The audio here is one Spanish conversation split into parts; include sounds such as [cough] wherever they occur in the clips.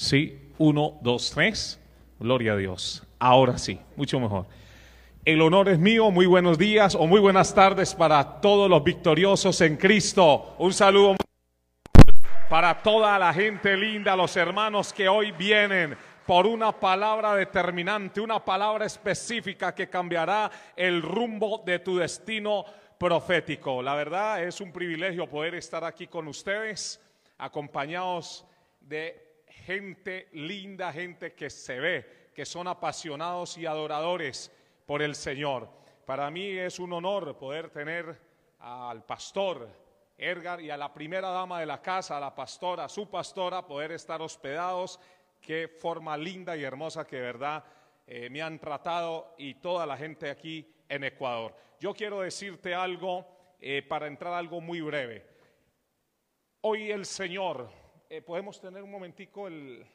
Sí, uno, dos, tres. Gloria a Dios. Ahora sí, mucho mejor. El honor es mío. Muy buenos días o muy buenas tardes para todos los victoriosos en Cristo. Un saludo para toda la gente linda, los hermanos que hoy vienen por una palabra determinante, una palabra específica que cambiará el rumbo de tu destino profético. La verdad es un privilegio poder estar aquí con ustedes, acompañados de gente linda, gente que se ve, que son apasionados y adoradores por el Señor. Para mí es un honor poder tener al pastor Edgar y a la primera dama de la casa, a la pastora, a su pastora, poder estar hospedados. Qué forma linda y hermosa que de verdad eh, me han tratado y toda la gente aquí en Ecuador. Yo quiero decirte algo eh, para entrar algo muy breve. Hoy el Señor eh, podemos tener un momentico el...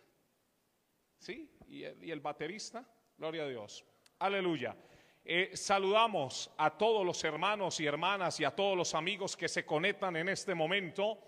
¿Sí? ¿Y el, baterista? Gloria a Dios. Aleluya. Eh, saludamos a todos los hermanos y hermanas y a todos los amigos que se conectan en este momento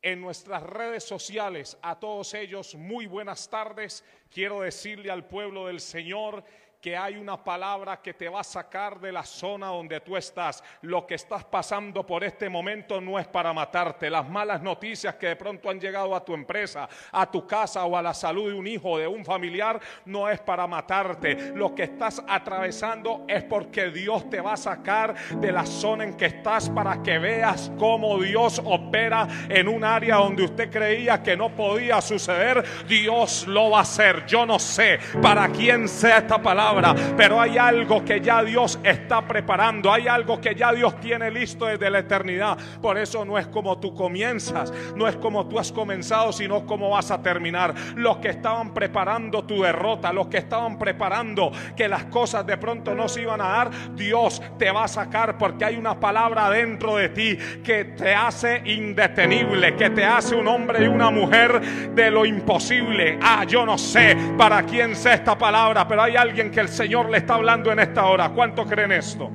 en nuestras redes sociales. A todos ellos, muy buenas tardes. Quiero decirle al pueblo del Señor que hay una palabra que te va a sacar de la zona donde tú estás. Lo que estás pasando por este momento no es para matarte. Las malas noticias que de pronto han llegado a tu empresa, a tu casa o a la salud de un hijo o de un familiar no es para matarte. Lo que estás atravesando es porque Dios te va a sacar de la zona en que estás para que veas cómo Dios opera en un área donde usted creía que no podía suceder. Dios lo va a hacer. Yo no sé para quién sea esta palabra pero hay algo que ya Dios está preparando, hay algo que ya Dios tiene listo desde la eternidad. Por eso no es como tú comienzas, no es como tú has comenzado, sino como vas a terminar. Los que estaban preparando tu derrota, los que estaban preparando que las cosas de pronto no se iban a dar, Dios te va a sacar porque hay una palabra dentro de ti que te hace indetenible, que te hace un hombre y una mujer de lo imposible. Ah, yo no sé para quién sea esta palabra, pero hay alguien que el Señor le está hablando en esta hora. ¿Cuánto creen esto?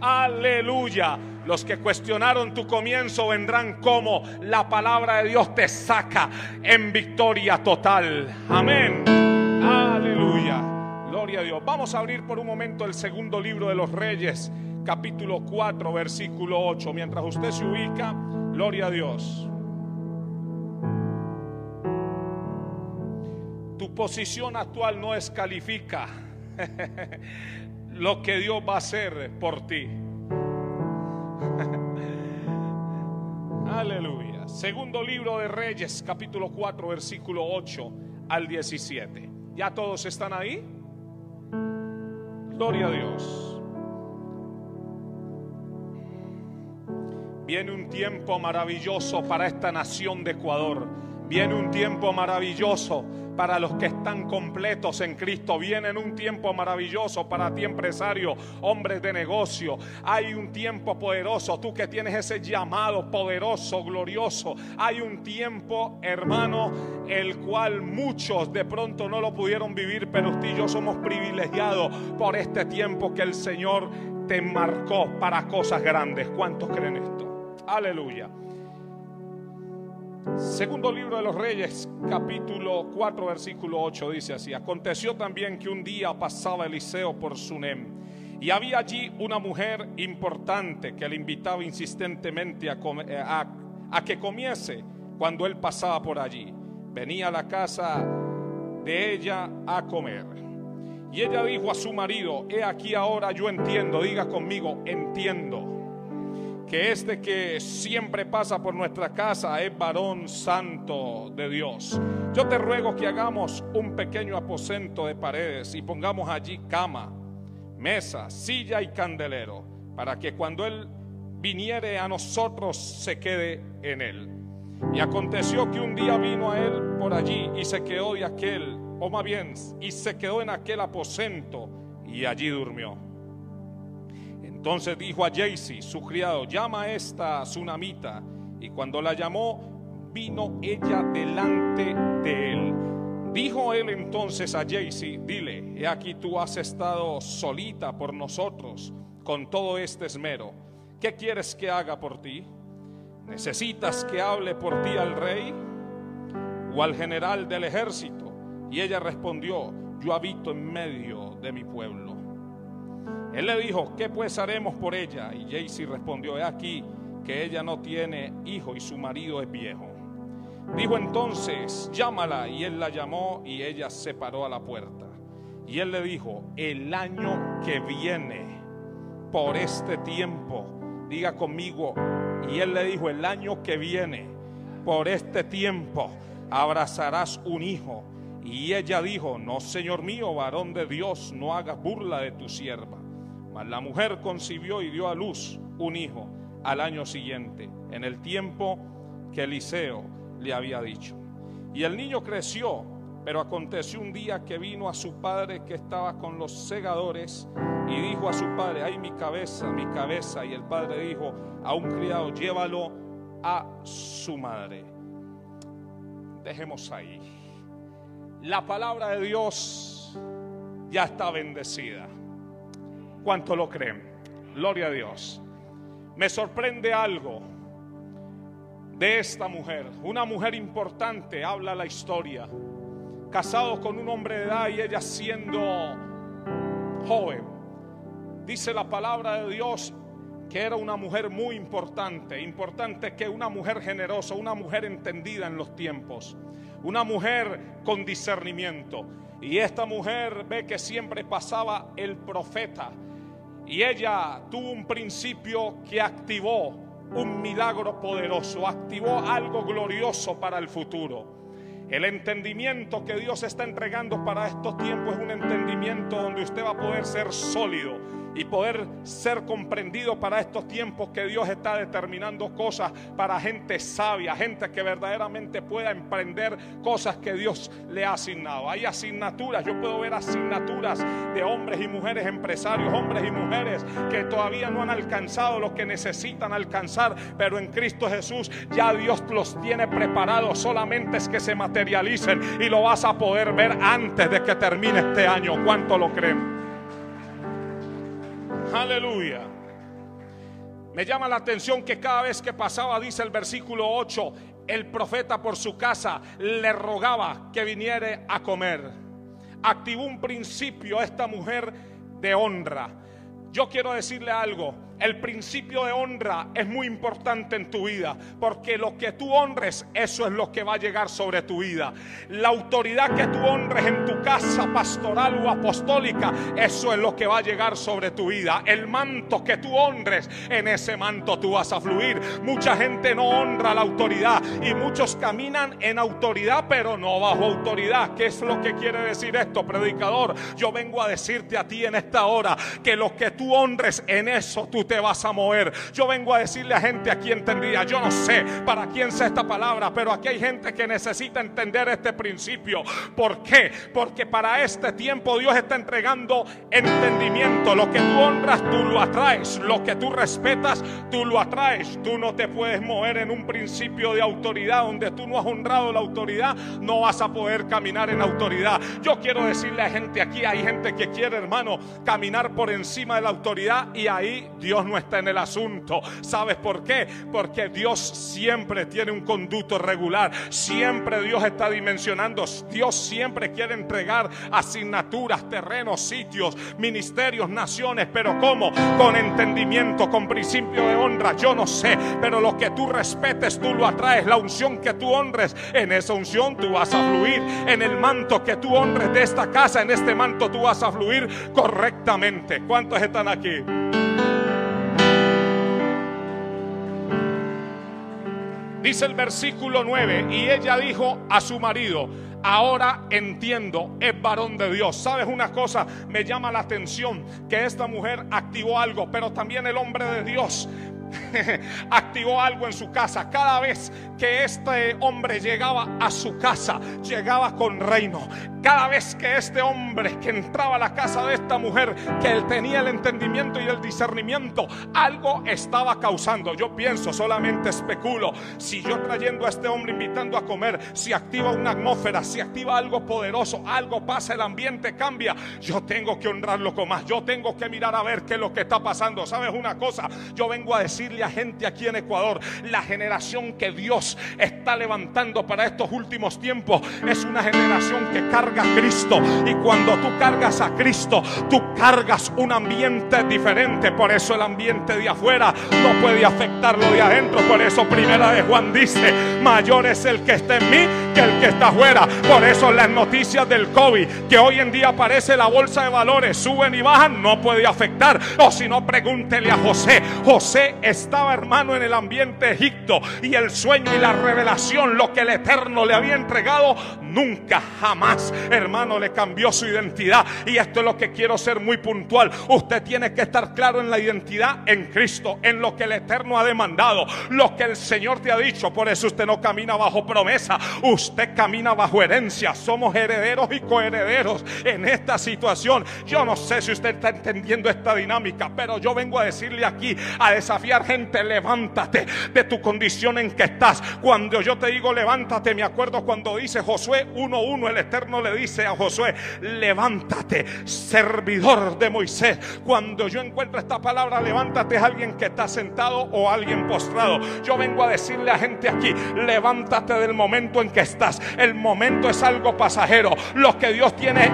Aleluya. Los que cuestionaron tu comienzo vendrán como la palabra de Dios te saca en victoria total. Amén. Aleluya. Gloria a Dios. Vamos a abrir por un momento el segundo libro de los Reyes, capítulo 4, versículo 8. Mientras usted se ubica, gloria a Dios. Tu posición actual no descalifica [laughs] lo que Dios va a hacer por ti. [laughs] Aleluya. Segundo libro de Reyes, capítulo 4, versículo 8 al 17. ¿Ya todos están ahí? Gloria a Dios. Viene un tiempo maravilloso para esta nación de Ecuador. Viene un tiempo maravilloso para los que están completos en Cristo. Viene un tiempo maravilloso para ti, empresario, hombres de negocio. Hay un tiempo poderoso. Tú que tienes ese llamado poderoso, glorioso. Hay un tiempo, hermano, el cual muchos de pronto no lo pudieron vivir, pero usted y yo somos privilegiados por este tiempo que el Señor te marcó para cosas grandes. ¿Cuántos creen esto? Aleluya. Segundo libro de los Reyes, capítulo 4, versículo 8, dice así, aconteció también que un día pasaba Eliseo por Sunem y había allí una mujer importante que le invitaba insistentemente eh, a, a que comiese cuando él pasaba por allí. Venía a la casa de ella a comer. Y ella dijo a su marido, he aquí ahora yo entiendo, diga conmigo, entiendo que este que siempre pasa por nuestra casa es varón santo de Dios. Yo te ruego que hagamos un pequeño aposento de paredes y pongamos allí cama, mesa, silla y candelero, para que cuando Él viniere a nosotros se quede en Él. Y aconteció que un día vino a Él por allí y se quedó de aquel, o más bien, y se quedó en aquel aposento y allí durmió. Entonces dijo a Jaycee, su criado, llama a esta tsunamita. Y cuando la llamó, vino ella delante de él. Dijo él entonces a Jaycee, dile, he aquí tú has estado solita por nosotros con todo este esmero. ¿Qué quieres que haga por ti? ¿Necesitas que hable por ti al rey? o al general del ejército? Y ella respondió, yo habito en medio de mi pueblo. Él le dijo, ¿qué pues haremos por ella? Y Jaycee respondió, he aquí que ella no tiene hijo y su marido es viejo. Dijo entonces, llámala. Y él la llamó y ella se paró a la puerta. Y él le dijo, el año que viene, por este tiempo, diga conmigo, y él le dijo, el año que viene, por este tiempo, abrazarás un hijo. Y ella dijo, no, Señor mío, varón de Dios, no hagas burla de tu sierva. La mujer concibió y dio a luz un hijo al año siguiente, en el tiempo que Eliseo le había dicho. Y el niño creció, pero aconteció un día que vino a su padre que estaba con los segadores y dijo a su padre, ay mi cabeza, mi cabeza. Y el padre dijo a un criado, llévalo a su madre. Dejemos ahí. La palabra de Dios ya está bendecida. ¿Cuánto lo creen? Gloria a Dios. Me sorprende algo de esta mujer. Una mujer importante, habla la historia. Casado con un hombre de edad y ella siendo joven. Dice la palabra de Dios que era una mujer muy importante. Importante que una mujer generosa, una mujer entendida en los tiempos. Una mujer con discernimiento. Y esta mujer ve que siempre pasaba el profeta. Y ella tuvo un principio que activó un milagro poderoso, activó algo glorioso para el futuro. El entendimiento que Dios está entregando para estos tiempos es un entendimiento donde usted va a poder ser sólido y poder ser comprendido para estos tiempos que Dios está determinando cosas para gente sabia, gente que verdaderamente pueda emprender cosas que Dios le ha asignado. Hay asignaturas, yo puedo ver asignaturas de hombres y mujeres empresarios, hombres y mujeres que todavía no han alcanzado lo que necesitan alcanzar, pero en Cristo Jesús ya Dios los tiene preparados, solamente es que se materialicen y lo vas a poder ver antes de que termine este año. ¿Cuánto lo creen? Aleluya. Me llama la atención que cada vez que pasaba, dice el versículo 8, el profeta por su casa le rogaba que viniera a comer. Activó un principio a esta mujer de honra. Yo quiero decirle algo, el principio de honra es muy importante en tu vida, porque lo que tú honres, eso es lo que va a llegar sobre tu vida. La autoridad que tú honres en tu casa pastoral o apostólica, eso es lo que va a llegar sobre tu vida. El manto que tú honres, en ese manto tú vas a fluir. Mucha gente no honra la autoridad y muchos caminan en autoridad, pero no bajo autoridad. ¿Qué es lo que quiere decir esto, predicador? Yo vengo a decirte a ti en esta hora que lo que tú honres, en eso tú te te vas a mover. Yo vengo a decirle a gente aquí entendida, yo no sé para quién sea esta palabra, pero aquí hay gente que necesita entender este principio. ¿Por qué? Porque para este tiempo Dios está entregando entendimiento. Lo que tú honras, tú lo atraes. Lo que tú respetas, tú lo atraes. Tú no te puedes mover en un principio de autoridad donde tú no has honrado la autoridad, no vas a poder caminar en autoridad. Yo quiero decirle a gente aquí, hay gente que quiere, hermano, caminar por encima de la autoridad y ahí Dios no está en el asunto. ¿Sabes por qué? Porque Dios siempre tiene un conducto regular. Siempre Dios está dimensionando. Dios siempre quiere entregar asignaturas, terrenos, sitios, ministerios, naciones. Pero ¿cómo? Con entendimiento, con principio de honra. Yo no sé. Pero lo que tú respetes, tú lo atraes. La unción que tú honres, en esa unción tú vas a fluir. En el manto que tú honres de esta casa, en este manto tú vas a fluir correctamente. ¿Cuántos están aquí? Dice el versículo 9, y ella dijo a su marido, ahora entiendo, es varón de Dios. ¿Sabes una cosa? Me llama la atención que esta mujer activó algo, pero también el hombre de Dios [laughs] activó algo en su casa. Cada vez que este hombre llegaba a su casa, llegaba con reino. Cada vez que este hombre que entraba a la casa de esta mujer, que él tenía el entendimiento y el discernimiento, algo estaba causando. Yo pienso, solamente especulo, si yo trayendo a este hombre, invitando a comer, si activa una atmósfera, si activa algo poderoso, algo pasa, el ambiente cambia, yo tengo que honrarlo con más, yo tengo que mirar a ver qué es lo que está pasando. ¿Sabes una cosa? Yo vengo a decir decirle a gente aquí en Ecuador, la generación que Dios está levantando para estos últimos tiempos es una generación que carga a Cristo. Y cuando tú cargas a Cristo, tú cargas un ambiente diferente. Por eso el ambiente de afuera no puede afectar lo de adentro. Por eso primera de Juan dice, mayor es el que está en mí que el que está afuera. Por eso las noticias del COVID, que hoy en día aparece la bolsa de valores, suben y bajan, no puede afectar. O si no, pregúntele a José. José estaba hermano en el ambiente de Egipto y el sueño y la revelación, lo que el Eterno le había entregado, nunca, jamás, hermano, le cambió su identidad. Y esto es lo que quiero ser muy puntual. Usted tiene que estar claro en la identidad en Cristo, en lo que el Eterno ha demandado, lo que el Señor te ha dicho. Por eso usted no camina bajo promesa, camina bajo herencia. Somos herederos y coherederos en esta situación. Yo no sé si usted está entendiendo esta dinámica, pero yo vengo a decirle aquí, a desafiar gente, levántate de tu condición en que estás. Cuando yo te digo levántate, me acuerdo cuando dice Josué 1.1, el Eterno le dice a Josué, levántate, servidor de Moisés. Cuando yo encuentro esta palabra, levántate es alguien que está sentado o alguien postrado. Yo vengo a decirle a gente aquí, levántate del momento en que El momento es algo pasajero. Lo que Dios tiene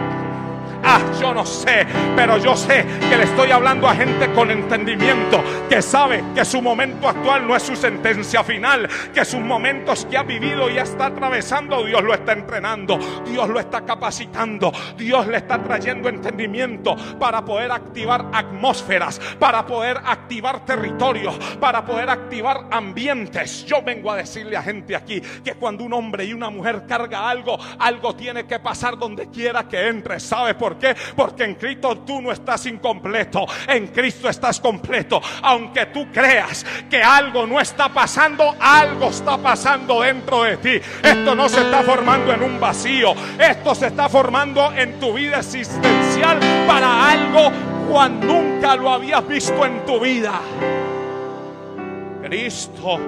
Ah, yo no sé, pero yo sé que le estoy hablando a gente con entendimiento, que sabe que su momento actual no es su sentencia final, que sus momentos que ha vivido y está atravesando, Dios lo está entrenando, Dios lo está capacitando, Dios le está trayendo entendimiento para poder activar atmósferas, para poder activar territorios, para poder activar ambientes. Yo vengo a decirle a gente aquí que cuando un hombre y una mujer carga algo, algo tiene que pasar donde quiera que entre. ¿Sabe por qué? Porque en Cristo tú no estás incompleto, en Cristo estás completo. Aunque tú creas que algo no está pasando, algo está pasando dentro de ti. Esto no se está formando en un vacío, esto se está formando en tu vida existencial para algo cuando nunca lo habías visto en tu vida. Cristo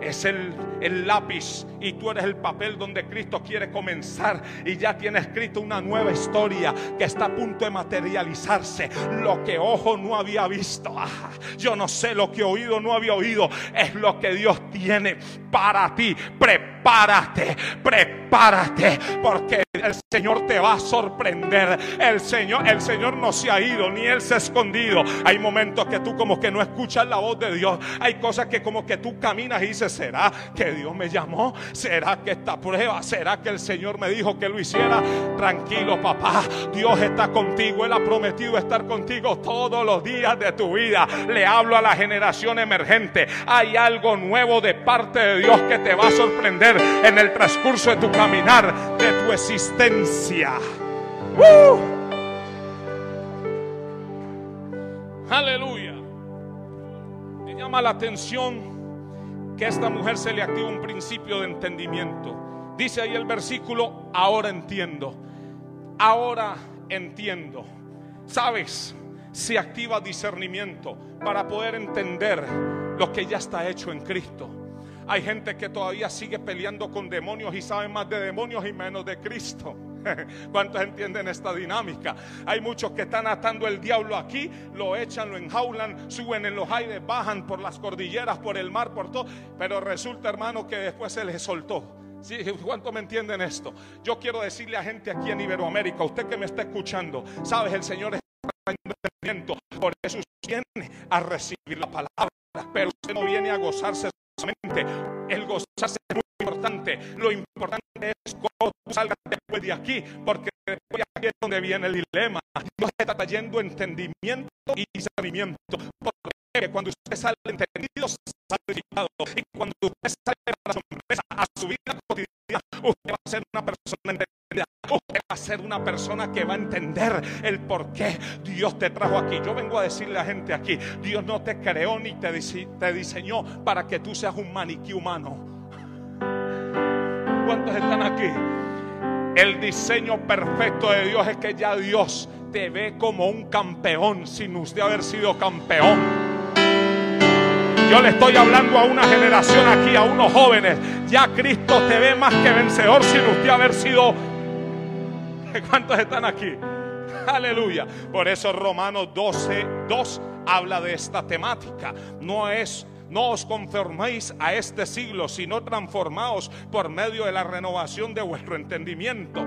es el, el, lápiz y tú eres el papel donde Cristo quiere comenzar y ya tiene escrito una nueva historia que está a punto de materializarse. Lo que ojo no había visto, ah, yo no sé lo que oído no había oído, es lo que Dios tiene para ti. Prepárate, prepárate, porque el Señor te va a sorprender. El Señor, el Señor no se ha ido ni él se ha escondido. Hay momentos que tú como que no escuchas la voz de Dios. Hay cosas que como que tú caminas y dices, ¿será que Dios me llamó? ¿Será que esta prueba? ¿Será que el Señor me dijo que lo hiciera? Tranquilo, papá. Dios está contigo. Él ha prometido estar contigo todos los días de tu vida. Le hablo a la generación emergente. Hay algo nuevo de parte de Dios que te va a sorprender en el transcurso de tu caminar, de tu existencia. ¡Uh! Aleluya. Me llama la atención que a esta mujer se le activa un principio de entendimiento. Dice ahí el versículo, ahora entiendo. Ahora entiendo. ¿Sabes? Se activa discernimiento para poder entender lo que ya está hecho en Cristo. Hay gente que todavía sigue peleando con demonios y sabe más de demonios y menos de Cristo. [laughs] ¿Cuántos entienden esta dinámica? Hay muchos que están atando el diablo aquí, lo echan, lo enjaulan, suben en los aires, bajan por las cordilleras, por el mar, por todo. Pero resulta, hermano, que después se les soltó. ¿Sí? ¿Cuánto me entienden esto? Yo quiero decirle a gente aquí en Iberoamérica, usted que me está escuchando, sabes, el Señor está entendimiento, por eso viene a recibir la palabra, pero usted no viene a gozarse. El gozarse es muy importante. Lo importante es cómo tú salgas después de aquí, porque después de aquí es donde viene el dilema. Dios está trayendo entendimiento y discernimiento. Porque cuando usted sale entendido, sale edificado. Y cuando usted sale para sorpresa a su vida cotidiana, usted va a ser una persona entendida. Usted va a ser una persona que va a entender el por qué Dios te trajo aquí. Yo vengo a decirle a la gente aquí, Dios no te creó ni te, te diseñó para que tú seas un maniquí humano. ¿Cuántos están aquí? El diseño perfecto de Dios es que ya Dios te ve como un campeón sin usted haber sido campeón. Yo le estoy hablando a una generación aquí, a unos jóvenes. Ya Cristo te ve más que vencedor sin usted haber sido. [laughs] ¿Cuántos están aquí? Aleluya. Por eso Romanos 12, 2 habla de esta temática. No es No os conforméis a este siglo, sino transformaos por medio de la renovación de vuestro entendimiento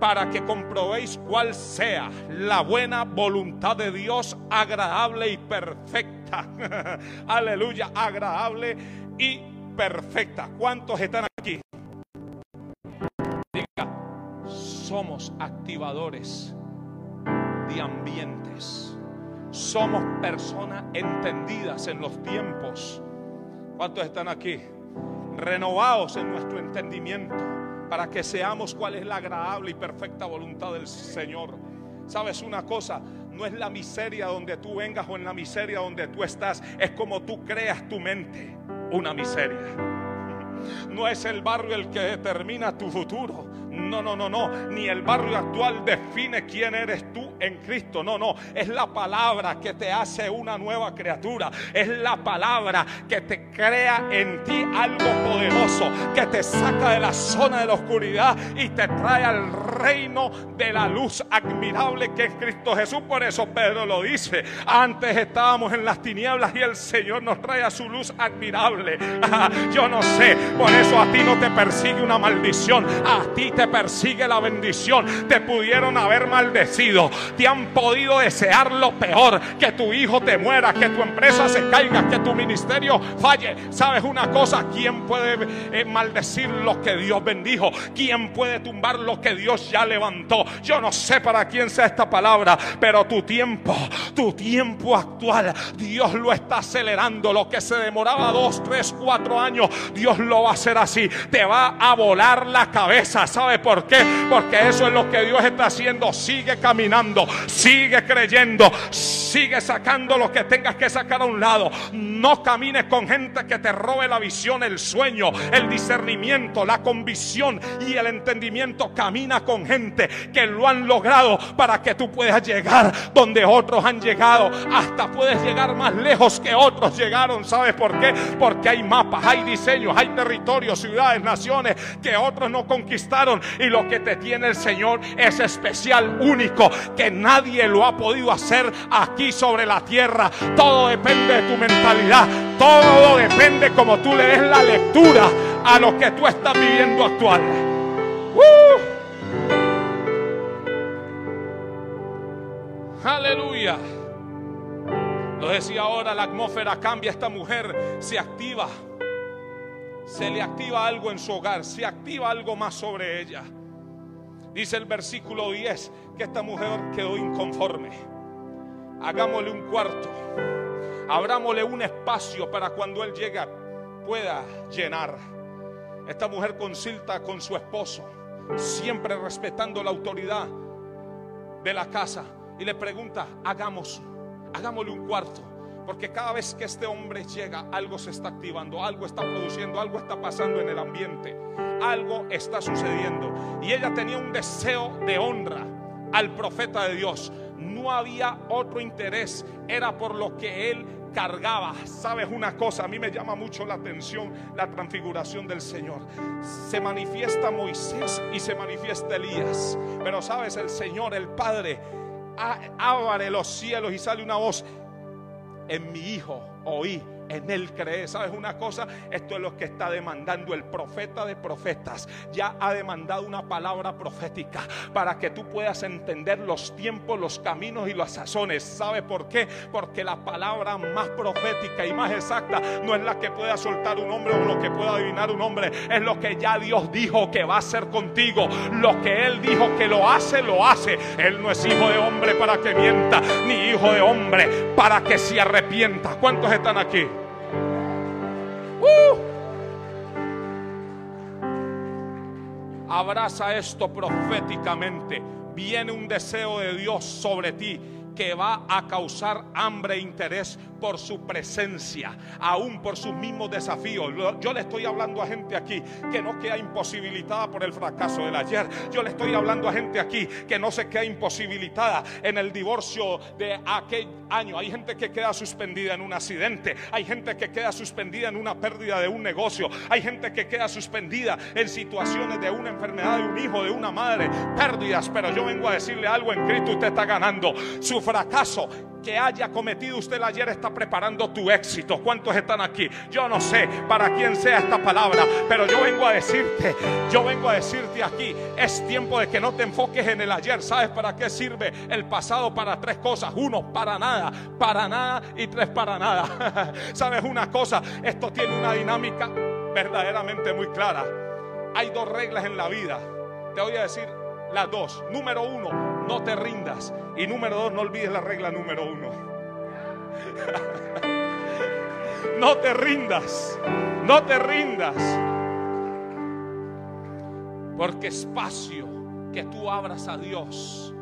para que comprobéis cuál sea la buena voluntad de Dios, agradable y perfecta. [laughs] Aleluya, agradable y perfecta. ¿Cuántos están aquí? Somos activadores de ambientes. Somos personas entendidas en los tiempos. ¿Cuántos están aquí? Renovados en nuestro entendimiento para que seamos cuál es la agradable y perfecta voluntad del Señor. ¿Sabes una cosa? No es la miseria donde tú vengas o en la miseria donde tú estás, es como tú creas tu mente una miseria. [laughs] No es el barrio el que determina tu futuro. No, no, no, no. Ni el barrio actual define quién eres tú en Cristo. No, no. Es la palabra que te hace una nueva criatura. Es la palabra que te crea en ti algo poderoso. Que te saca de la zona de la oscuridad y te trae al reino de la luz admirable que es Cristo Jesús. Por eso Pedro lo dice. Antes estábamos en las tinieblas y el Señor nos trae a su luz admirable. [laughs] Yo no sé. Por eso a ti no te persigue una maldición. A ti te persigue la bendición. Te pudieron haber maldecido. Te han podido desear lo peor. Que tu hijo te muera. Que tu empresa se caiga. Que tu ministerio falle. ¿Sabes una cosa? ¿Quién puede eh, maldecir lo que Dios bendijo? ¿Quién puede tumbar lo que Dios ya levantó? Yo no sé para quién sea esta palabra. Pero tu tiempo, tu tiempo actual, Dios lo está acelerando. Lo que se demoraba dos, tres, cuatro años, Dios lo va a hacer así. Te va a volar la cabeza. ¿Sabe por qué? Porque eso es lo que Dios está haciendo. Sigue caminando, sigue creyendo, sigue sacando lo que tengas que sacar a un lado. No camines con gente que te robe la visión, el sueño, el discernimiento, la convicción y el entendimiento. Camina con gente que lo han logrado para que tú puedas llegar donde otros han llegado. Hasta puedes llegar más lejos que otros llegaron. ¿Sabes por qué? Porque hay mapas, hay diseños, hay territorios, ciudades, naciones que otros no conquistaron. Y lo que te tiene el Señor es especial, único, que nadie lo ha podido hacer aquí sobre la tierra. Todo depende de tu mentalidad. Todo depende como tú le des la lectura a lo que tú estás viviendo actual. Aleluya. Lo decía ahora, la atmósfera cambia, esta mujer se activa. Se le activa algo en su hogar, se activa algo más sobre ella. Dice el versículo 10 que esta mujer quedó inconforme. Hagámosle un cuarto. Abrámosle un espacio para cuando él llega pueda llenar. Esta mujer consulta con su esposo, siempre respetando la autoridad de la casa y le pregunta, hagamos, hagámosle un cuarto. Porque cada vez que este hombre llega, algo se está activando, algo está produciendo, algo está pasando en el ambiente, algo está sucediendo. Y ella tenía un deseo de honra al profeta de Dios. No había otro interés, era por lo que él cargaba. Sabes una cosa, a mí me llama mucho la atención la transfiguración del Señor. Se manifiesta Moisés y se manifiesta Elías. Pero sabes, el Señor, el Padre, abre los cielos y sale una voz. En mi Hijo oí en Él cree. ¿Sabes una cosa? Esto es lo que está demandando el profeta de profetas. Ya ha demandado una palabra profética para que tú puedas entender los tiempos, los caminos y las sazones. ¿Sabe por qué? Porque la palabra más profética y más exacta no es la que pueda soltar un hombre o lo que pueda adivinar un hombre. Es lo que ya Dios dijo que va a hacer contigo. Lo que Él dijo que lo hace, lo hace. Él no es hijo de hombre para que mienta, ni hijo de hombre para que se arrepienta. ¿Cuántos están aquí? Abraza esto proféticamente. Viene un deseo de Dios sobre ti que va a causar hambre e interés por su presencia, aún por sus mismos desafíos. Yo le estoy hablando a gente aquí que no queda imposibilitada por el fracaso del ayer. Yo le estoy hablando a gente aquí que no se queda imposibilitada en el divorcio de aquel año. Hay gente que queda suspendida en un accidente. Hay gente que queda suspendida en una pérdida de un negocio. Hay gente que queda suspendida en situaciones de una enfermedad de un hijo, de una madre. Pérdidas. Pero yo vengo a decirle algo en Cristo. Usted está ganando. Su fracaso que haya cometido usted ayer está preparando tu éxito. ¿Cuántos están aquí? Yo no sé para quién sea esta palabra, pero yo vengo a decirte, yo vengo a decirte aquí, es tiempo de que no te enfoques en el ayer. ¿Sabes para qué sirve el pasado? Para tres cosas. Uno, para nada, para nada y tres, para nada. [laughs] ¿Sabes una cosa? Esto tiene una dinámica verdaderamente muy clara. Hay dos reglas en la vida. Te voy a decir las dos. Número uno, no te rindas. Y número dos, no olvides la regla número uno. [laughs] no te rindas. No te rindas. Porque espacio que tú abras a Dios,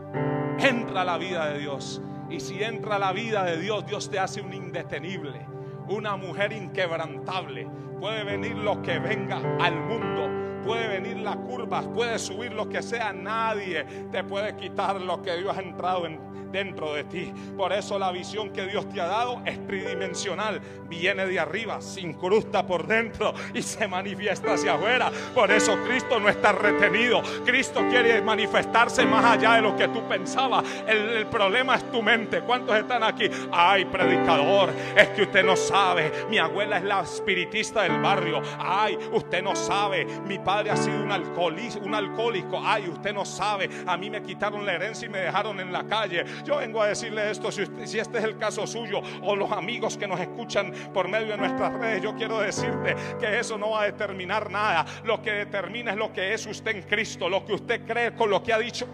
entra a la vida de Dios. Y si entra a la vida de Dios, Dios te hace un indetenible, una mujer inquebrantable. Puede venir lo que venga al mundo puede venir la curva, puede subir lo que sea, nadie te puede quitar lo que Dios ha entrado en, dentro de ti. Por eso la visión que Dios te ha dado es tridimensional, viene de arriba, se incrusta por dentro y se manifiesta hacia afuera. Por eso Cristo no está retenido. Cristo quiere manifestarse más allá de lo que tú pensabas. El, problema es tu mente. ¿Cuántos están aquí? Ay, predicador, es que usted no sabe. Mi abuela es la espiritista del barrio. Ay, usted no sabe. Mi padre ha sido un, un alcohólico. Ay, usted no sabe. A mí me quitaron la herencia y me dejaron en la calle. Yo vengo a decirle esto, si, este es el caso suyo o los amigos que nos escuchan por medio de nuestras redes, yo quiero decirte que eso no va a determinar nada. Lo que determina es lo que es usted en Cristo, lo que usted cree con lo que ha dicho.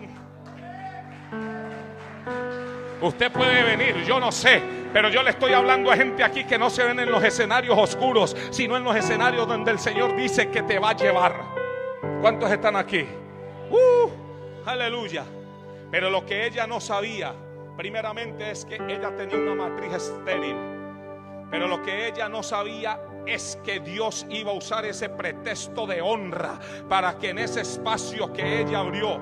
Usted puede venir, yo no sé, pero yo le estoy hablando a gente aquí que no se ven en los escenarios oscuros, sino en los escenarios donde el Señor dice que te va a llevar. ¿Cuántos están aquí? Uh, aleluya. Pero lo que ella no sabía, primeramente es que ella tenía una matriz estéril. Pero lo que ella no sabía es que Dios iba a usar ese pretexto de honra para que en ese espacio que ella abrió,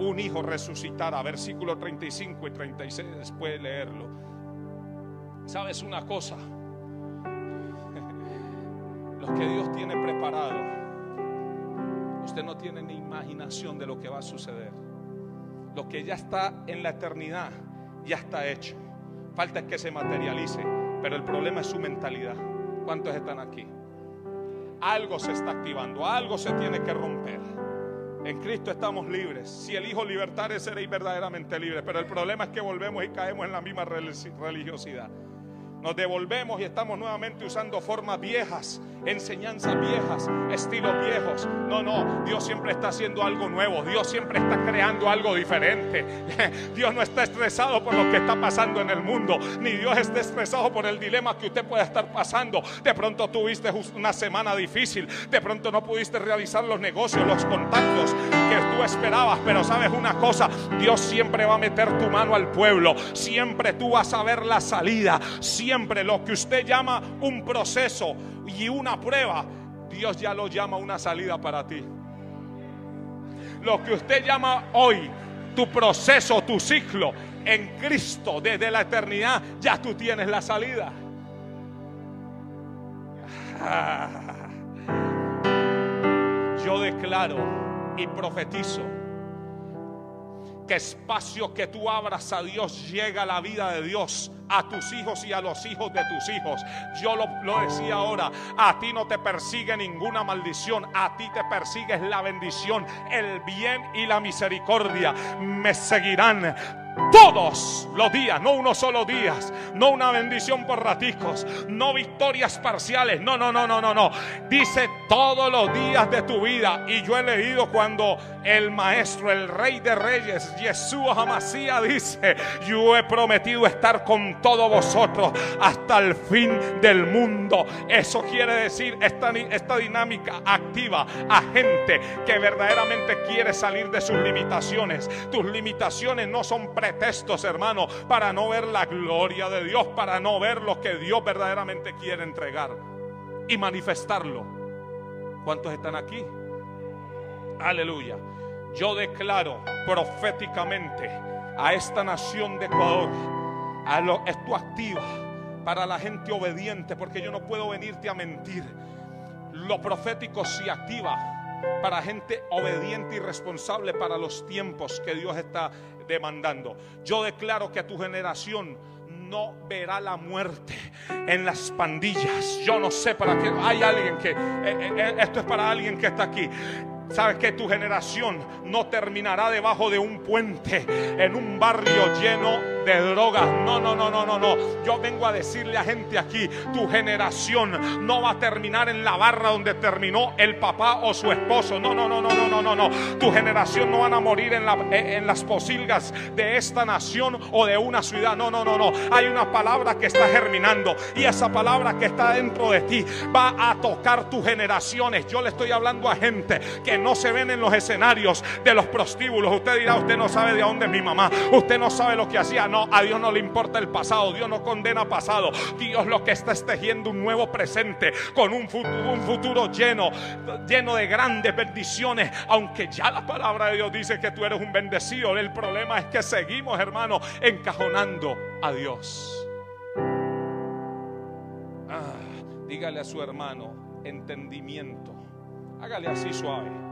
un hijo resucitará. Versículo 35 y 36, después de leerlo. ¿Sabes una cosa? [laughs] Lo que Dios tiene preparado, usted no tiene ni imaginación de lo que va a suceder. Lo que ya está en la eternidad, ya está hecho. Falta es que se materialice, pero el problema es su mentalidad. ¿Cuántos están aquí? Algo se está activando, algo se tiene que romper. En Cristo estamos libres. Si el Hijo libertare, seréis verdaderamente libres. Pero el problema es que volvemos y caemos en la misma religiosidad. Nos devolvemos y estamos nuevamente usando formas viejas, enseñanzas viejas, estilos viejos. No, no, Dios siempre está haciendo algo nuevo. Dios siempre está creando algo diferente. [laughs] Dios no está estresado por lo que está pasando en el mundo, ni Dios está estresado por el dilema que usted pueda estar pasando. De pronto tuviste una semana difícil, de pronto no pudiste realizar los negocios, los contactos que tú esperabas, pero sabes una cosa, Dios siempre va a meter tu mano al pueblo, siempre tú vas a ver la salida, siempre lo que usted llama un proceso y una prueba, Dios ya lo llama una salida para ti. Lo que usted llama hoy tu proceso, tu ciclo en Cristo desde la eternidad, ya tú tienes la salida. Yo declaro y profetizo que espacio que tú abras a Dios llega a la vida de Dios, a tus hijos y a los hijos de tus hijos. Yo lo, lo, decía ahora, a ti no te persigue ninguna maldición, a ti te persigue la bendición, el bien y la misericordia. Me seguirán todos los días, no unos solo días, no una bendición por raticos, no victorias parciales, no, no, no, no, no, no. Dice todos los días de tu vida. Y yo he leído cuando el maestro, el rey de reyes, Jesús Amasía dice, yo he prometido estar con todos vosotros hasta el fin del mundo. Eso quiere decir esta, esta dinámica activa a gente que verdaderamente quiere salir de sus limitaciones. Tus limitaciones no son pretextos, hermano, para no ver la gloria de Dios, para no ver lo que Dios verdaderamente quiere entregar y manifestarlo. ¿Cuántos están aquí? Aleluya. Yo declaro proféticamente a esta nación de Ecuador, a lo, esto activa para la gente obediente, porque yo no puedo venirte a mentir. Lo profético se activa para gente obediente y responsable para los tiempos que Dios está demandando. Yo declaro que tu generación no verá la muerte en las pandillas. Yo no sé para qué. Hay alguien que, eh, eh, eh, esto es para alguien que está aquí. Sabes que tu generación no terminará debajo de un puente en un barrio lleno de drogas. No, no, no, no, no, no. Yo vengo a decirle a gente aquí, tu generación no va a terminar en la barra donde terminó el papá o su esposo. No, no, no, no, no, no, no, no. Tu generación no van a morir en, en las posilgas de esta nación o de una ciudad. No, no, no, no. Hay una palabra que está germinando y esa palabra que está dentro de ti va a tocar tus generaciones. Yo le estoy hablando a gente que no se ven en los escenarios de los prostíbulos. Usted dirá, usted no sabe de dónde es mi mamá. Usted no sabe lo que hacía. No, a Dios no le importa el pasado. Dios no condena pasado. Dios lo que está es tejiendo un nuevo presente con un futuro, lleno, lleno de grandes bendiciones. Aunque ya la palabra de Dios dice que tú eres un bendecido. El problema es que seguimos, hermano, encajonando a Dios. Ah, dígale a su hermano entendimiento. Hágale así suave.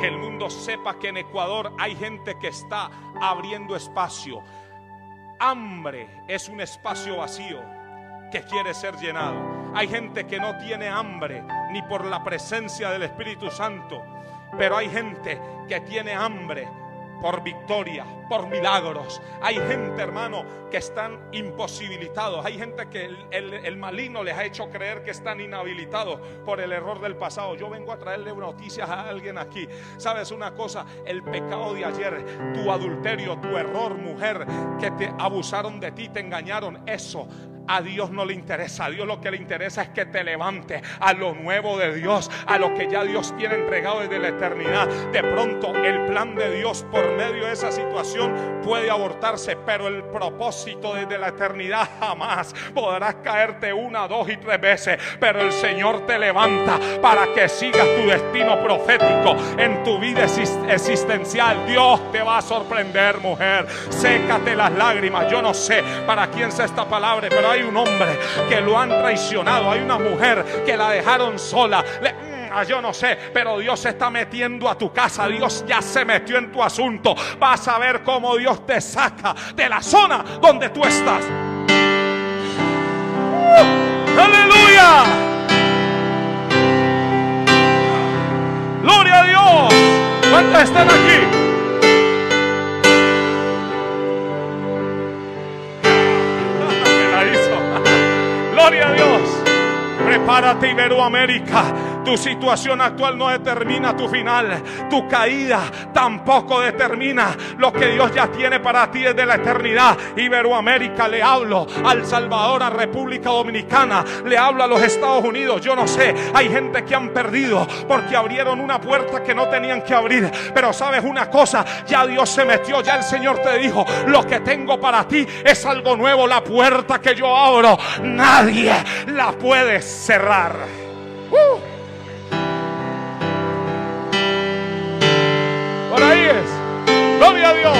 Que el mundo sepa que en Ecuador hay gente que está abriendo espacio. Hambre es un espacio vacío que quiere ser llenado. Hay gente que no tiene hambre ni por la presencia del Espíritu Santo, pero hay gente que tiene hambre por victoria, por milagros. Hay gente, hermano, que están imposibilitados. Hay gente que el, el, maligno les ha hecho creer que están inhabilitados por el error del pasado. Yo vengo a traerle noticias a alguien aquí. ¿Sabes una cosa? El pecado de ayer, tu adulterio, tu error, mujer, que te abusaron de ti, te engañaron, eso a Dios no le interesa. A Dios lo que le interesa es que te levantes a lo nuevo de Dios, a lo que ya Dios tiene entregado desde la eternidad. De pronto el plan de Dios por medio de esa situación puede abortarse, pero el propósito desde la eternidad jamás podrás caerte una, dos y tres veces. Pero el Señor te levanta para que sigas tu destino profético en tu vida existencial. Dios te va a sorprender, mujer. Sécate las lágrimas. Yo no sé para quién sea esta palabra, pero hay un hombre que lo han traicionado, hay una mujer que la dejaron sola. Mm, ah, yo no sé, pero Dios se está metiendo a tu casa. Dios ya se metió en tu asunto. Vas a ver cómo Dios te saca de la zona donde tú estás. ¡Uh! aleluya. Gloria a Dios. ¿Cuántos están aquí? Prepárate Iberoamérica. Tu situación actual no determina tu final. Tu caída tampoco determina lo que Dios ya tiene para ti desde la eternidad. Iberoamérica le hablo al Salvador, a República Dominicana, le hablo a los Estados Unidos. Yo no sé, hay gente que han perdido porque abrieron una puerta que no tenían que abrir. Pero sabes una cosa, ya Dios se metió, ya el Señor te dijo, lo que tengo para ti es algo nuevo. La puerta que yo abro, nadie la puede cerrar. Uh. Gloria a Dios.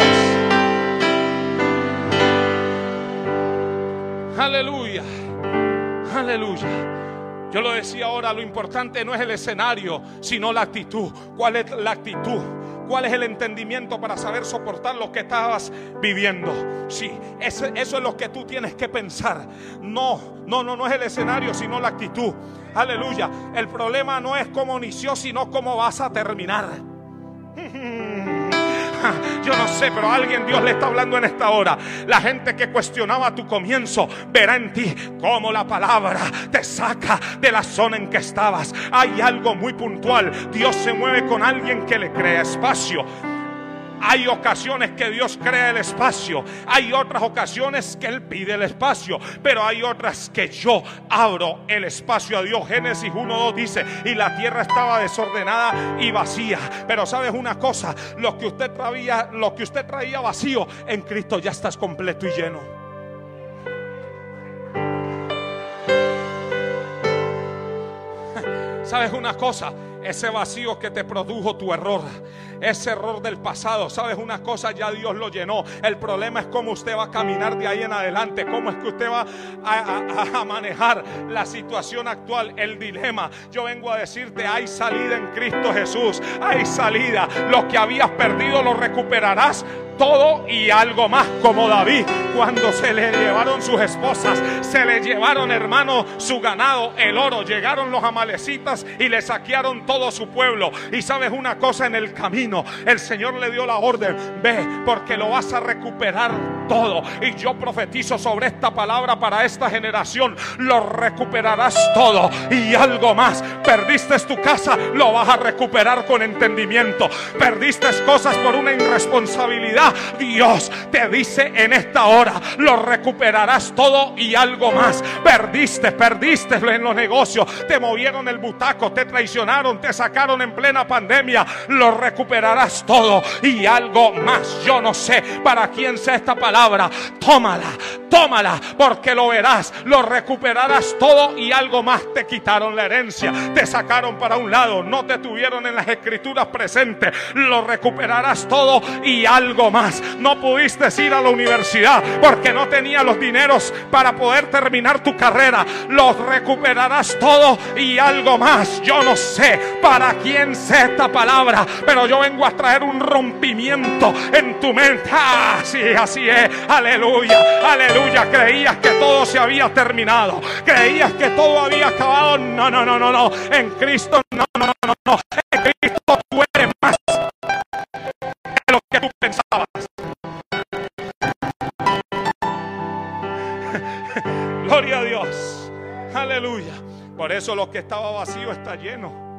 Aleluya. Aleluya. Yo lo decía ahora, lo importante no es el escenario, sino la actitud. ¿Cuál es la actitud? ¿Cuál es el entendimiento para saber soportar lo que estabas viviendo? Sí, eso, eso es lo que tú tienes que pensar. No, no, no, no es el escenario, sino la actitud. Aleluya. El problema no es cómo inició, sino cómo vas a terminar. [laughs] [laughs] Yo no sé, pero alguien Dios le está hablando en esta hora. La gente que cuestionaba tu comienzo verá en ti cómo la palabra te saca de la zona en que estabas. Hay algo muy puntual. Dios se mueve con alguien que le crea espacio. Hay ocasiones que Dios crea el espacio. Hay otras ocasiones que Él pide el espacio. Pero hay otras que yo abro el espacio a Dios. Génesis 1.2 dice, y la tierra estaba desordenada y vacía. Pero sabes una cosa, lo que usted traía, lo que usted traía vacío, en Cristo ya estás completo y lleno. [laughs] ¿Sabes una cosa? Ese vacío que te produjo tu error, ese error del pasado. Sabes una cosa, ya Dios lo llenó. El problema es cómo usted va a caminar de ahí en adelante, cómo es que usted va a, manejar la situación actual, el dilema. Yo vengo a decirte, hay salida en Cristo Jesús, hay salida. Lo que habías perdido lo recuperarás todo y algo más, como David, cuando se le llevaron sus esposas, se le llevaron, hermano, su ganado, el oro, llegaron los amalecitas y le saquearon todo su pueblo. Y sabes una cosa, en el camino el Señor le dio la orden, ve, porque lo vas a recuperar todo. Y yo profetizo sobre esta palabra para esta generación, lo recuperarás todo y algo más. Perdiste tu casa, lo vas a recuperar con entendimiento. Perdiste cosas por una irresponsabilidad Dios te dice en esta hora, lo recuperarás todo y algo más. Perdiste, perdiste en los negocios, te movieron el butaco, te traicionaron, te sacaron en plena pandemia, lo recuperarás todo y algo más. Yo no sé para quién sea esta palabra. Tómala, tómala, porque lo verás, lo recuperarás todo y algo más. Te quitaron la herencia, te sacaron para un lado, no te tuvieron en las escrituras presentes, lo recuperarás todo y algo más. No pudiste ir a la universidad porque no tenía los dineros para poder terminar tu carrera. Los recuperarás todo y algo más. Yo no sé para quién sé esta palabra, pero yo vengo a traer un rompimiento en tu mente. Ah, así es. Aleluya, aleluya. Creías que todo se había terminado. Creías que todo había acabado. No, no, no, no, no. En Cristo, no, no, no, no. En Cristo tú eres más de lo que tú pensabas. [laughs] Gloria a Dios. Aleluya. Por eso lo que estaba vacío está lleno.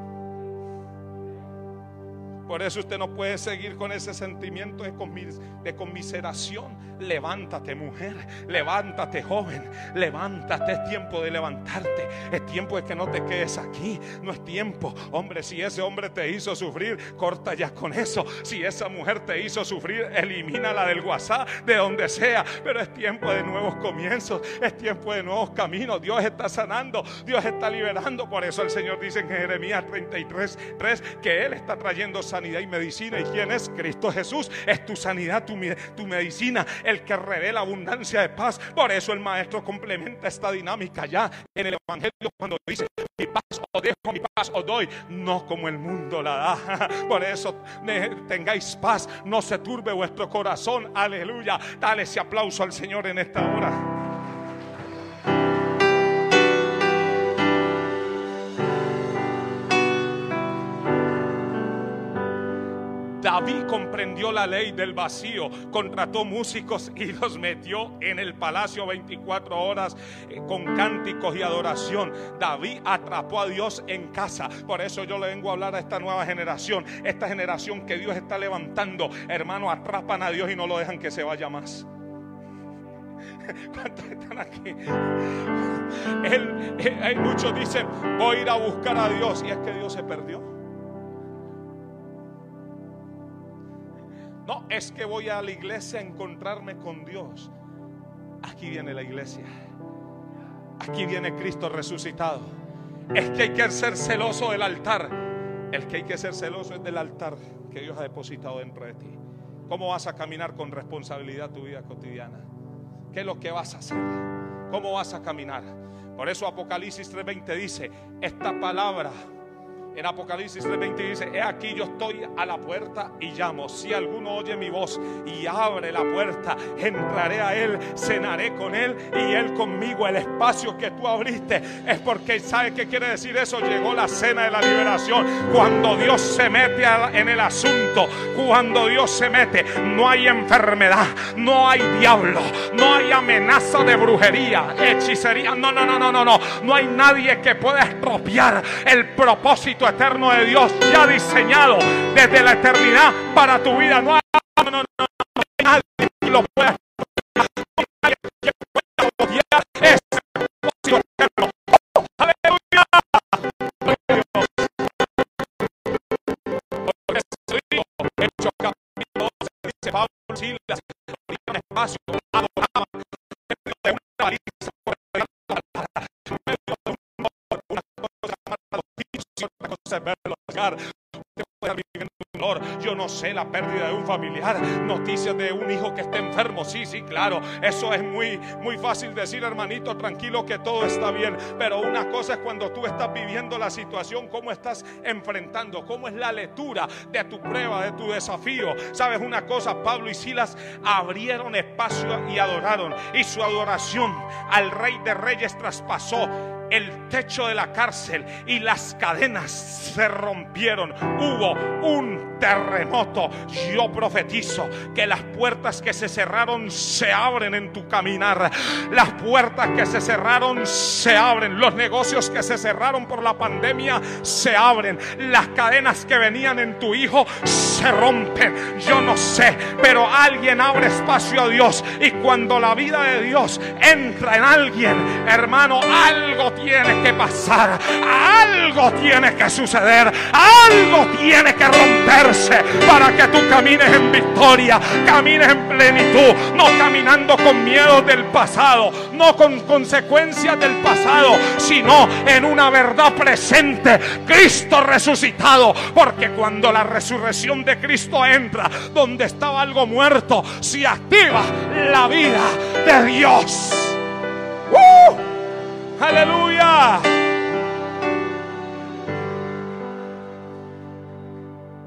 Por eso usted no puede seguir con ese sentimiento de, conmiseración. Levántate mujer, levántate joven, levántate. Es tiempo de levantarte. Es tiempo de que no te quedes aquí. No es tiempo. Hombre, si ese hombre te hizo sufrir, corta ya con eso. Si esa mujer te hizo sufrir, elimínala del WhatsApp, de donde sea. Pero es tiempo de nuevos comienzos. Es tiempo de nuevos caminos. Dios está sanando. Dios está liberando. Por eso el Señor dice en Jeremías 33, 3 que Él está trayendo sanidad sanidad y medicina. ¿Y quién es? Cristo Jesús. Es tu sanidad, tu, tu medicina, el que revela abundancia de paz. Por eso el maestro complementa esta dinámica ya en el Evangelio cuando dice, mi paz o dejo, mi paz o doy, no como el mundo la da. [laughs] Por eso tengáis paz, no se turbe vuestro corazón. Aleluya. Dale ese aplauso al Señor en esta hora. David comprendió la ley del vacío, contrató músicos y los metió en el palacio 24 horas eh, con cánticos y adoración. David atrapó a Dios en casa. Por eso yo le vengo a hablar a esta nueva generación, esta generación que Dios está levantando. Hermano, atrapan a Dios y no lo dejan que se vaya más. [laughs] ¿Cuántos están aquí? [laughs] Eh, muchos dicen, voy a ir a buscar a Dios. Y es que Dios se perdió. No es que voy a la iglesia a encontrarme con Dios. Aquí viene la iglesia. Aquí viene Cristo resucitado. Es que hay que ser celoso del altar. El que hay que ser celoso es del altar que Dios ha depositado dentro de ti. ¿Cómo vas a caminar con responsabilidad tu vida cotidiana? ¿Qué es lo que vas a hacer? ¿Cómo vas a caminar? Por eso Apocalipsis 3:20 dice, esta palabra en Apocalipsis 3:20 dice, he aquí yo estoy a la puerta y llamo. Si alguno oye mi voz y abre la puerta, entraré a él, cenaré con él y él conmigo. El espacio que tú abriste es porque sabe qué quiere decir eso. Llegó la cena de la liberación. Cuando Dios se mete en el asunto, cuando Dios se mete, no hay enfermedad, no hay diablo, no hay amenaza de brujería, hechicería. No, no, no, no, no, no. No hay nadie que pueda estropear el propósito eterno de Dios ya diseñado desde la eternidad para tu vida. No hay, no, no, lo sé la pérdida de un familiar, noticias de un hijo que está enfermo. Sí, sí, claro, eso es muy muy fácil decir, hermanito, tranquilo que todo está bien, pero una cosa es cuando tú estás viviendo la situación, cómo estás enfrentando, cómo es la lectura de tu prueba, de tu desafío. ¿Sabes una cosa? Pablo y Silas abrieron espacio y adoraron y su adoración al Rey de Reyes traspasó el techo de la cárcel y las cadenas se rompieron. Hubo un terremoto. Yo profetizo que las puertas que se cerraron se abren en tu caminar. Las puertas que se cerraron se abren. Los negocios que se cerraron por la pandemia se abren. Las cadenas que venían en tu hijo se rompen. Yo no sé, pero alguien abre espacio a Dios. Y cuando la vida de Dios entra en alguien, hermano, algo tiene que pasar, algo tiene que suceder, algo tiene que romperse para que tú camines en victoria, camines en plenitud, no caminando con miedo del pasado, no con consecuencias del pasado, sino en una verdad presente, Cristo resucitado, porque cuando la resurrección de Cristo entra, donde estaba algo muerto, se activa la vida de Dios. Aleluya.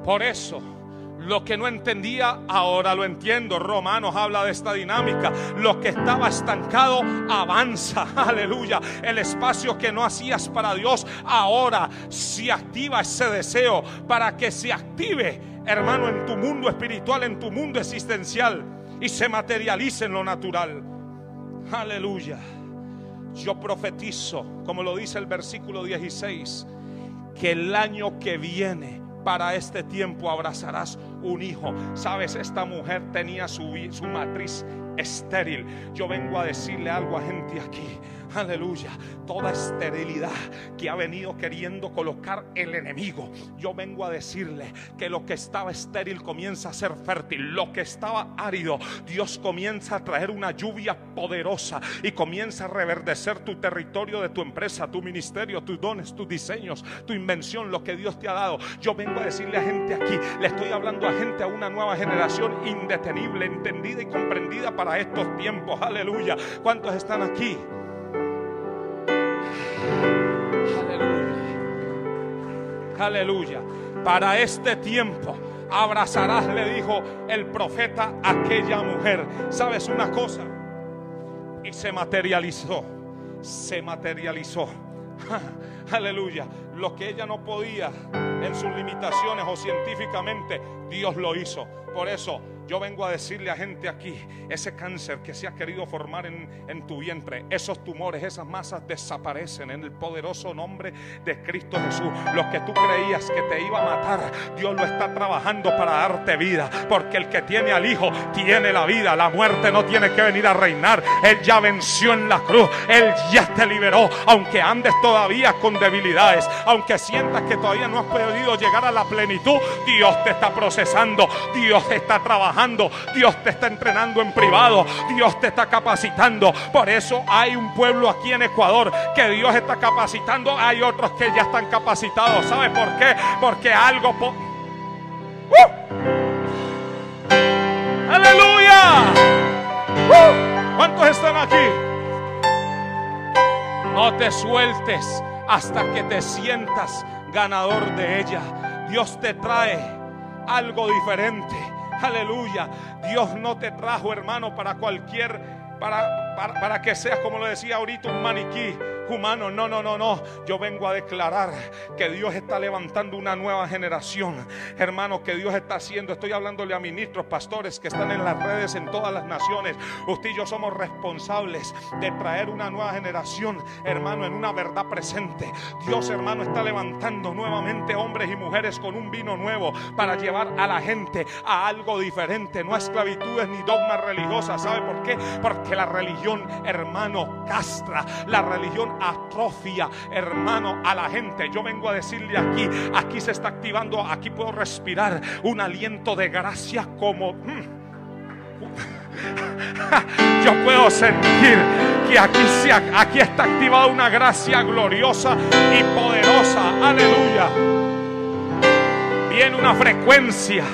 Por eso, lo que no entendía, ahora lo entiendo. Romanos habla de esta dinámica. Lo que estaba estancado, avanza. [laughs] Aleluya. El espacio que no hacías para Dios, ahora se activa ese deseo para que se active, hermano, en tu mundo espiritual, en tu mundo existencial y se materialice en lo natural. Aleluya. Yo profetizo, como lo dice el versículo 16, que el año que viene para este tiempo abrazarás un hijo. Sabes, esta mujer tenía su, su matriz estéril. Yo vengo a decirle algo a gente aquí. Aleluya. Toda esterilidad que ha venido queriendo colocar el enemigo. Yo vengo a decirle que lo que estaba estéril comienza a ser fértil. Lo que estaba árido, Dios comienza a traer una lluvia poderosa y comienza a reverdecer tu territorio de tu empresa, tu ministerio, tus dones, tus diseños, tu invención, lo que Dios te ha dado. Yo vengo a decirle a gente aquí, le estoy hablando a gente, a una nueva generación indetenible, entendida y comprendida para estos tiempos. Aleluya. ¿Cuántos están aquí? Aleluya. Para este tiempo abrazarás, le dijo el profeta, aquella mujer. ¿Sabes una cosa? Y se materializó. Se materializó. [laughs] Aleluya. Lo que ella no podía en sus limitaciones o científicamente, Dios lo hizo. Por eso yo vengo a decirle a gente aquí, ese cáncer que se ha querido formar en, tu vientre, esos tumores, esas masas desaparecen en el poderoso nombre de Cristo Jesús. Lo que tú creías que te iba a matar, Dios lo está trabajando para darte vida. Porque el que tiene al Hijo tiene la vida. La muerte no tiene que venir a reinar. Él ya venció en la cruz. Él ya te liberó. Aunque andes todavía con debilidades, aunque sientas que todavía no has podido llegar a la plenitud, Dios te está procesando. Dios está trabajando Dios te está entrenando en privado, Dios te está capacitando. Por eso hay un pueblo aquí en Ecuador que Dios está capacitando, hay otros que ya están capacitados. ¿Sabes por qué? Porque algo... ¡Uh! Aleluya. ¡Uh! ¿Cuántos están aquí? No te sueltes hasta que te sientas ganador de ella. Dios te trae algo diferente. Aleluya. Dios no te trajo, hermano, para cualquier, para, para, que seas, como lo decía ahorita, un maniquí humano. No, no, no, no. Yo vengo a declarar que Dios está levantando una nueva generación. Hermano, que Dios está haciendo. Estoy hablándole a ministros, pastores que están en las redes en todas las naciones. Usted y yo somos responsables de traer una nueva generación, hermano, en una verdad presente. Dios, hermano, está levantando nuevamente hombres y mujeres con un vino nuevo para llevar a la gente a algo diferente. No a esclavitudes ni dogmas religiosas. ¿Sabe por qué? Porque la religión, hermano, castra. La religión atrofia, hermano, a la gente. Yo vengo a decirle aquí, aquí se está activando, aquí puedo respirar un aliento de gracia como... Mm. [laughs] Yo puedo sentir que aquí, aquí está activada una gracia gloriosa y poderosa. Aleluya. Viene una frecuencia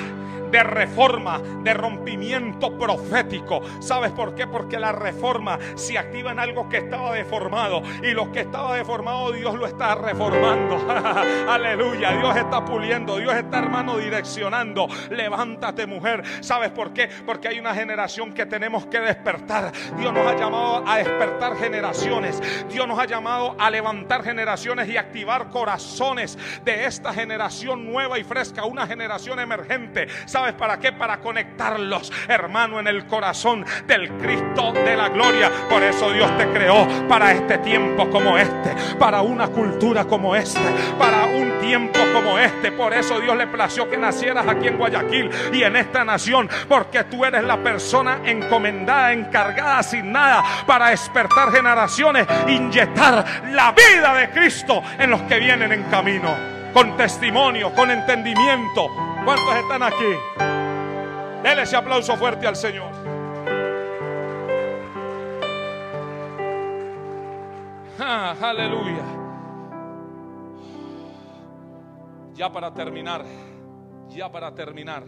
de reforma, de rompimiento profético. ¿Sabes por qué? Porque la reforma se activa en algo que estaba deformado y lo que estaba deformado Dios lo está reformando. [laughs] Aleluya, Dios está puliendo, Dios está hermano direccionando. Levántate mujer. ¿Sabes por qué? Porque hay una generación que tenemos que despertar. Dios nos ha llamado a despertar generaciones. Dios nos ha llamado a levantar generaciones y activar corazones de esta generación nueva y fresca, una generación emergente. ¿Sabes para qué? Para conectarlos, hermano, en el corazón del Cristo de la gloria. Por eso Dios te creó para este tiempo como este, para una cultura como este, para un tiempo como este. Por eso Dios le plació que nacieras aquí en Guayaquil y en esta nación, porque tú eres la persona encomendada, encargada, asignada para despertar generaciones, inyectar la vida de Cristo en los que vienen en camino, con testimonio, con entendimiento ¿Cuántos están aquí? Dele ese aplauso fuerte al Señor. Ah, aleluya. Ya para terminar, ya para terminar,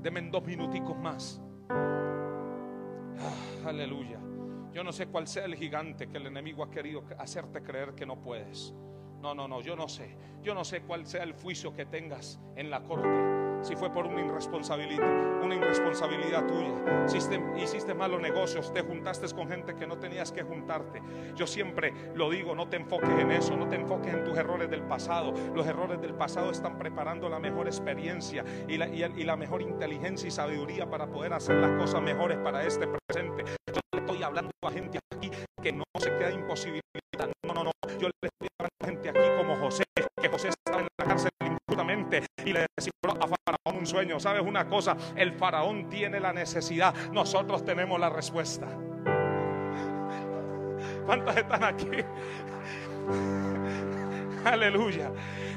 denme dos minuticos más. Ah, aleluya. Yo no sé cuál sea el gigante que el enemigo ha querido hacerte creer que no puedes. No, no, no, yo no sé. Yo no sé cuál sea el juicio que tengas en la corte si fue por una irresponsabilidad, una irresponsabilidad tuya. Hiciste, hiciste malos negocios, te juntaste con gente que no tenías que juntarte. Yo siempre lo digo, no te enfoques en eso, no te enfoques en tus errores del pasado. Los errores del pasado están preparando la mejor experiencia y la, y la mejor inteligencia y sabiduría para poder hacer las cosas mejores para este presente. Yo le estoy hablando a gente aquí que no se queda imposibilidad. No, no, no. Yo le y le decía a Faraón un sueño. ¿Sabes una cosa? El Faraón tiene la necesidad, nosotros tenemos la respuesta. ¿Cuántos están aquí? Aleluya.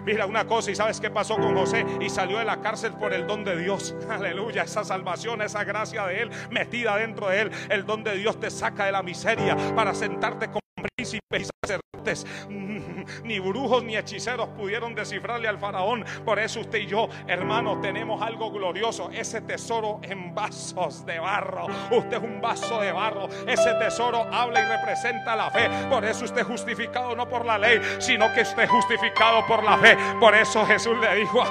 Mira una cosa y sabes qué pasó con José y salió de la cárcel por el don de Dios. Aleluya. Esa salvación, esa gracia de él metida dentro de él. El don de Dios te saca de la miseria para sentarte con príncipes y sacerdotes, [laughs] ni brujos ni hechiceros pudieron descifrarle al faraón. Por eso usted y yo, hermano, tenemos algo glorioso, ese tesoro en vasos de barro. Usted es un vaso de barro. Ese tesoro habla y representa la fe. Por eso usted es justificado no por la ley, sino que usted es justificado por la fe. Por eso Jesús le dijo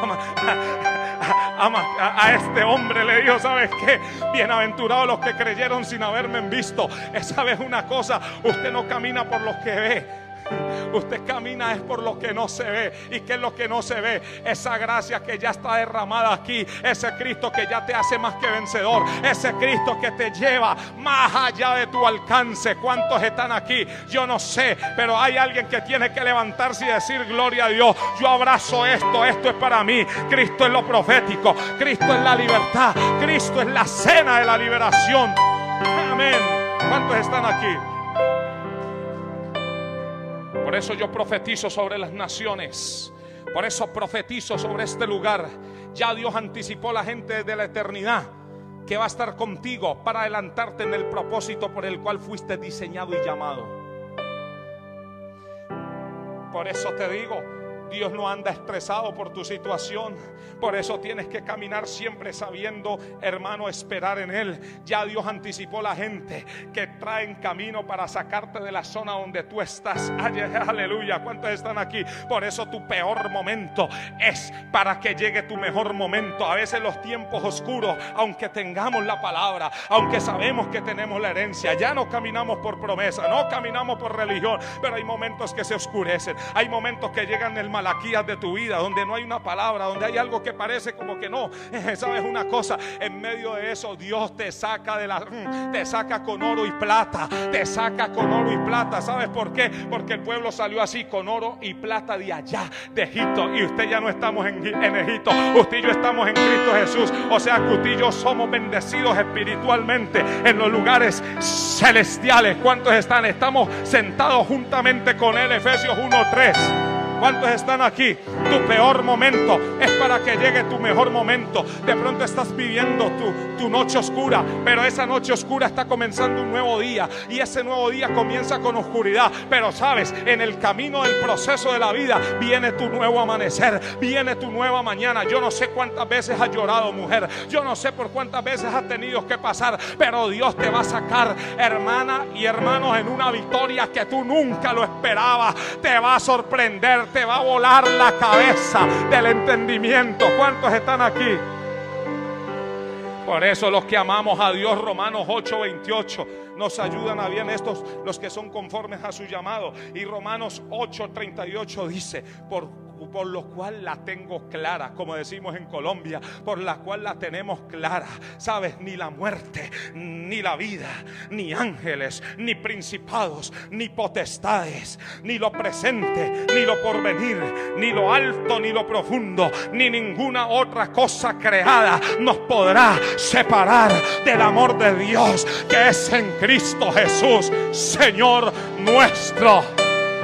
a, a este hombre, le dijo, ¿sabes qué? Bienaventurados los que creyeron sin haberme visto. Esa vez una cosa, usted no camina por los que ve. Usted camina es por lo que no se ve. ¿Y qué es lo que no se ve? Esa gracia que ya está derramada aquí. Ese Cristo que ya te hace más que vencedor. Ese Cristo que te lleva más allá de tu alcance. ¿Cuántos están aquí? Yo no sé. Pero hay alguien que tiene que levantarse y decir gloria a Dios. Yo abrazo esto. Esto es para mí. Cristo es lo profético. Cristo es la libertad. Cristo es la cena de la liberación. Amén. ¿Cuántos están aquí? Por eso yo profetizo sobre las naciones. Por eso profetizo sobre este lugar. Ya Dios anticipó la gente de la eternidad que va a estar contigo para adelantarte en el propósito por el cual fuiste diseñado y llamado. Por eso te digo, Dios no anda estresado por tu situación. Por eso tienes que caminar siempre sabiendo, hermano, esperar en Él. Ya Dios anticipó la gente que trae camino para sacarte de la zona donde tú estás. aleluya. ¿Cuántos están aquí? Por eso tu peor momento es para que llegue tu mejor momento. A veces los tiempos oscuros, aunque tengamos la palabra, aunque sabemos que tenemos la herencia, ya no caminamos por promesa, no caminamos por religión, pero hay momentos que se oscurecen. Hay momentos que llegan el malaquías de tu vida, donde no hay una palabra, donde hay algo que parece como que no. [laughs] ¿Sabes una cosa? En medio de eso Dios te saca de la mm, te saca con oro y plata, te saca con oro y plata. ¿Sabes por qué? Porque el pueblo salió así con oro y plata de allá, de Egipto, y usted ya no estamos en, en Egipto, usted y yo estamos en Cristo Jesús. O sea que usted y yo somos bendecidos espiritualmente en los lugares celestiales. ¿Cuántos están? Estamos sentados juntamente con él, Efesios 1:3. ¿Cuántos están aquí? Tu peor momento es para que llegue tu mejor momento. De pronto estás viviendo tu, tu noche oscura, pero esa noche oscura está comenzando un nuevo día y ese nuevo día comienza con oscuridad. Pero sabes, en el camino del proceso de la vida viene tu nuevo amanecer, viene tu nueva mañana. Yo no sé cuántas veces has llorado, mujer. Yo no sé por cuántas veces has tenido que pasar, pero Dios te va a sacar, hermana y hermanos, en una victoria que tú nunca lo esperabas. Te va a sorprender te va a volar la cabeza del entendimiento. ¿Cuántos están aquí? Por eso los que amamos a Dios, Romanos 8:28, nos ayudan a bien estos, los que son conformes a su llamado. Y Romanos 8:38 dice, por por lo cual la tengo clara, como decimos en Colombia, por la cual la tenemos clara. Sabes, ni la muerte, ni la vida, ni ángeles, ni principados, ni potestades, ni lo presente, ni lo porvenir, ni lo alto, ni lo profundo, ni ninguna otra cosa creada nos podrá separar del amor de Dios que es en Cristo Jesús, Señor nuestro.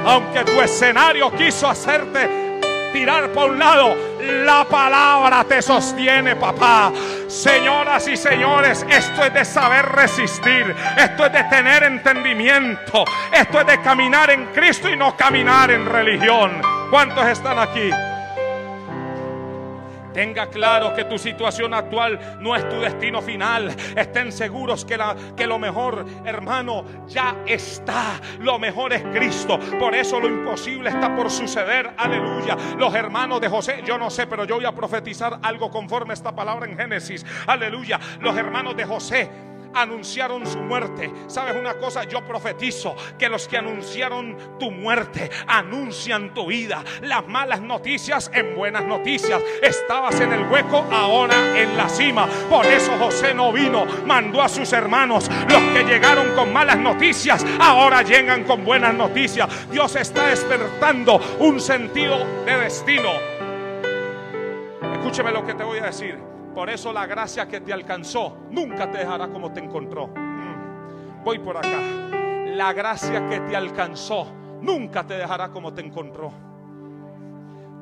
Aunque tu escenario quiso hacerte tirar por un lado. La palabra te sostiene, papá. Señoras y señores, esto es de saber resistir. Esto es de tener entendimiento. Esto es de caminar en Cristo y no caminar en religión. ¿Cuántos están aquí? Tenga claro que tu situación actual no es tu destino final. Estén seguros que, la, que lo mejor, hermano, ya está. Lo mejor es Cristo. Por eso lo imposible está por suceder. Aleluya. Los hermanos de José, yo no sé, pero yo voy a profetizar algo conforme a esta palabra en Génesis. Aleluya. Los hermanos de José anunciaron su muerte. ¿Sabes una cosa? Yo profetizo que los que anunciaron tu muerte anuncian tu vida. Las malas noticias en buenas noticias. Estabas en el hueco, ahora en la cima. Por eso José no vino, mandó a sus hermanos. Los que llegaron con malas noticias, ahora llegan con buenas noticias. Dios está despertando un sentido de destino. Escúcheme lo que te voy a decir. Por eso la gracia que te alcanzó nunca te dejará como te encontró. Mm. Voy por acá. La gracia que te alcanzó nunca te dejará como te encontró.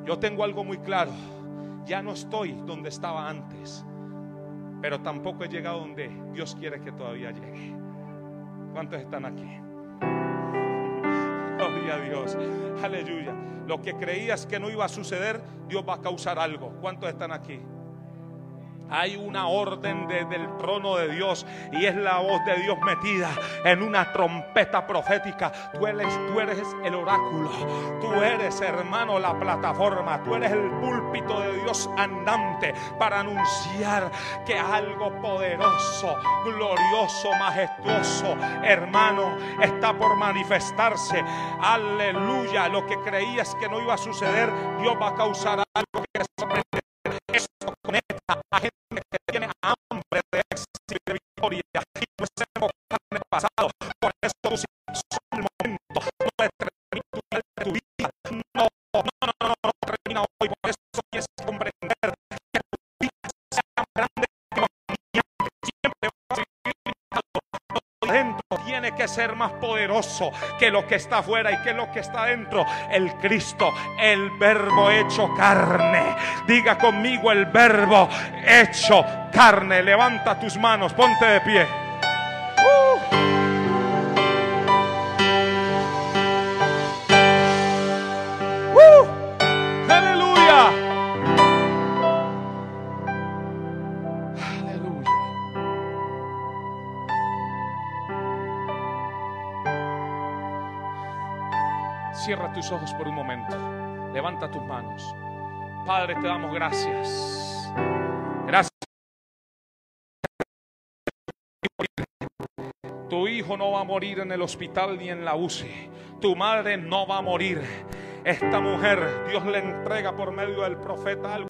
Yo tengo algo muy claro. Ya no estoy donde estaba antes. Pero tampoco he llegado donde Dios quiere que todavía llegue. ¿Cuántos están aquí? [laughs] Gloria a Dios. Aleluya. Lo que creías que no iba a suceder, Dios va a causar algo. ¿Cuántos están aquí? Hay una orden desde el trono de Dios y es la voz de Dios metida en una trompeta profética. Tú eres, el oráculo, tú eres hermano la plataforma, tú eres el púlpito de Dios andante para anunciar que algo poderoso, glorioso, majestuoso, hermano, está por manifestarse. Aleluya, lo que creías que no iba a suceder, Dios va a causar algo que pasado. Por eso son el momento, no es tu vida, no, no, no, no, no, termina hoy. Por eso tienes que comprender que tu vida sea grande que siempre va a seguir dentro tiene que ser más poderoso que lo que está afuera y que lo que está dentro. El Cristo, el verbo hecho carne. Diga conmigo el verbo hecho carne. Levanta tus manos, ponte de pie. Tus ojos por un momento. Levanta tus manos. Padre, te damos gracias. Gracias. Tu hijo no va a morir en el hospital ni en la UCI. Tu madre no va a morir. Esta mujer, Dios le entrega por medio del profeta algo.